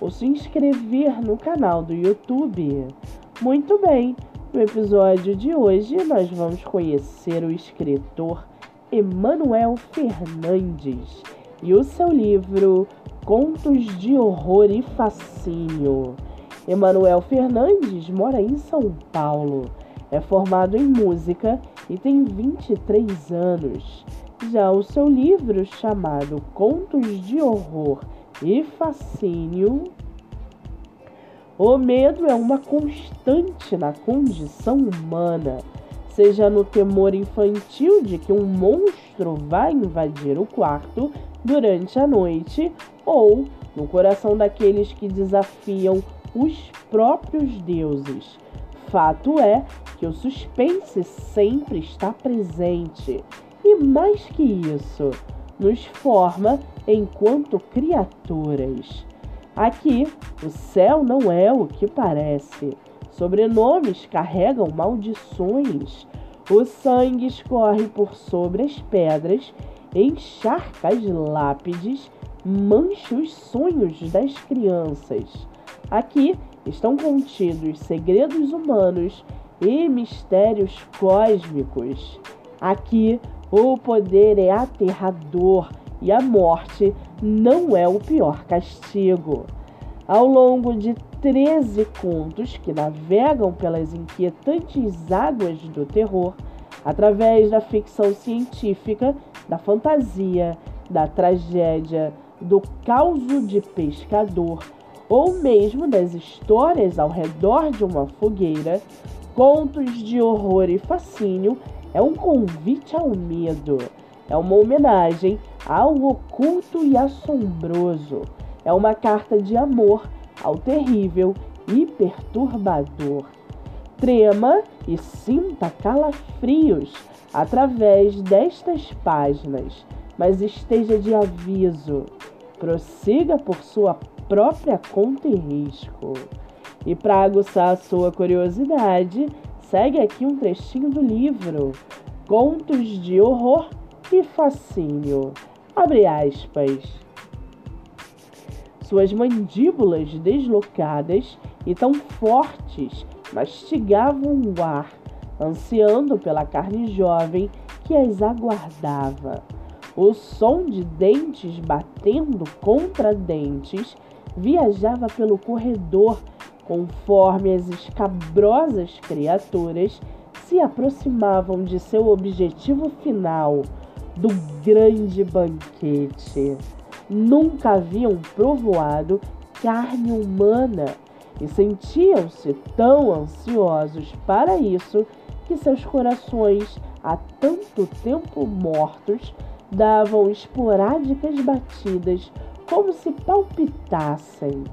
ou se inscrever no canal do YouTube. Muito bem, no episódio de hoje nós vamos conhecer o escritor Emanuel Fernandes e o seu livro Contos de Horror e Fascínio. Emanuel Fernandes mora em São Paulo, é formado em música e tem 23 anos. Já o seu livro, chamado Contos de Horror e Fascínio, o medo é uma constante na condição humana, seja no temor infantil de que um monstro vai invadir o quarto durante a noite, ou no coração daqueles que desafiam os próprios deuses. Fato é que o suspense sempre está presente e mais que isso, nos forma enquanto criaturas. Aqui, o céu não é o que parece. Sobrenomes carregam maldições. O sangue escorre por sobre as pedras, encharca as lápides, mancha os sonhos das crianças. Aqui estão contidos segredos humanos e mistérios cósmicos. Aqui o poder é aterrador e a morte não é o pior castigo. Ao longo de 13 contos que navegam pelas inquietantes águas do terror, através da ficção científica, da fantasia, da tragédia, do caos de pescador ou mesmo das histórias ao redor de uma fogueira, contos de horror e fascínio é um convite ao medo, é uma homenagem ao oculto e assombroso, é uma carta de amor ao terrível e perturbador. Trema e sinta calafrios através destas páginas, mas esteja de aviso. Prossiga por sua própria conta e risco. E para aguçar a sua curiosidade, segue aqui um trechinho do livro Contos de Horror e Fascínio. Abre aspas. Suas mandíbulas deslocadas e tão fortes mastigavam o ar, ansiando pela carne jovem que as aguardava. O som de dentes batendo contra dentes viajava pelo corredor conforme as escabrosas criaturas se aproximavam de seu objetivo final, do grande banquete. Nunca haviam provoado carne humana e sentiam-se tão ansiosos para isso que seus corações, há tanto tempo mortos, davam esporádicas batidas como se palpitassem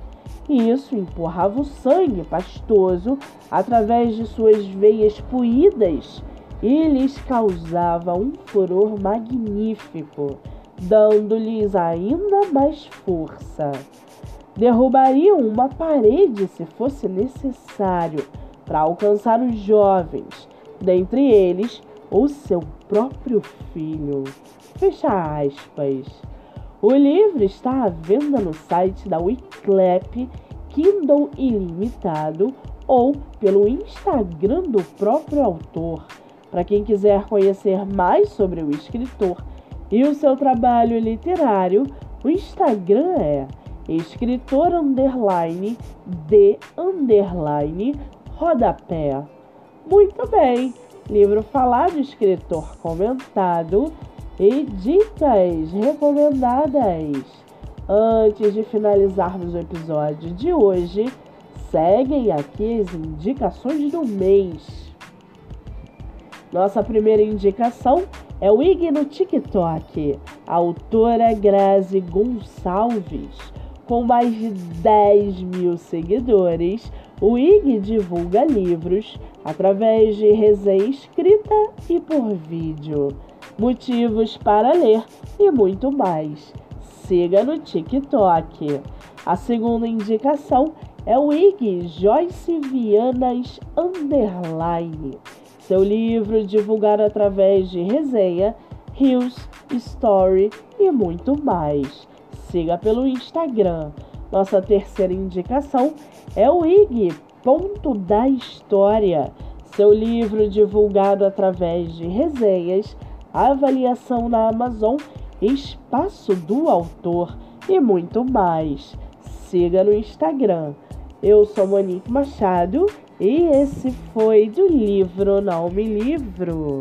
e isso empurrava o sangue pastoso através de suas veias puídas e lhes causava um furor magnífico, dando-lhes ainda mais força. Derrubariam uma parede se fosse necessário para alcançar os jovens, dentre eles o seu próprio filho. Fecha aspas. O livro está à venda no site da Wiclap Kindle Ilimitado ou pelo Instagram do próprio autor. Para quem quiser conhecer mais sobre o escritor e o seu trabalho literário, o Instagram é escritor underline de underline rodapé. Muito bem, livro falado, escritor comentado e dicas recomendadas. Antes de finalizarmos o episódio de hoje, seguem aqui as indicações do mês. Nossa primeira indicação é o Ig no TikTok, a autora Grazi Gonçalves. Com mais de 10 mil seguidores, O IG divulga livros através de resenha escrita e por vídeo, motivos para ler e muito mais. Siga no TikTok. A segunda indicação é o IG Joyce Vianas Underline. Seu livro divulgado através de resenha, reels, story e muito mais. Siga pelo Instagram. Nossa terceira indicação é o IG Ponto da História. Seu livro divulgado através de resenhas, avaliação na Amazon, espaço do autor e muito mais. Siga no Instagram. Eu sou Monique Machado e esse foi do livro Não Me Livro.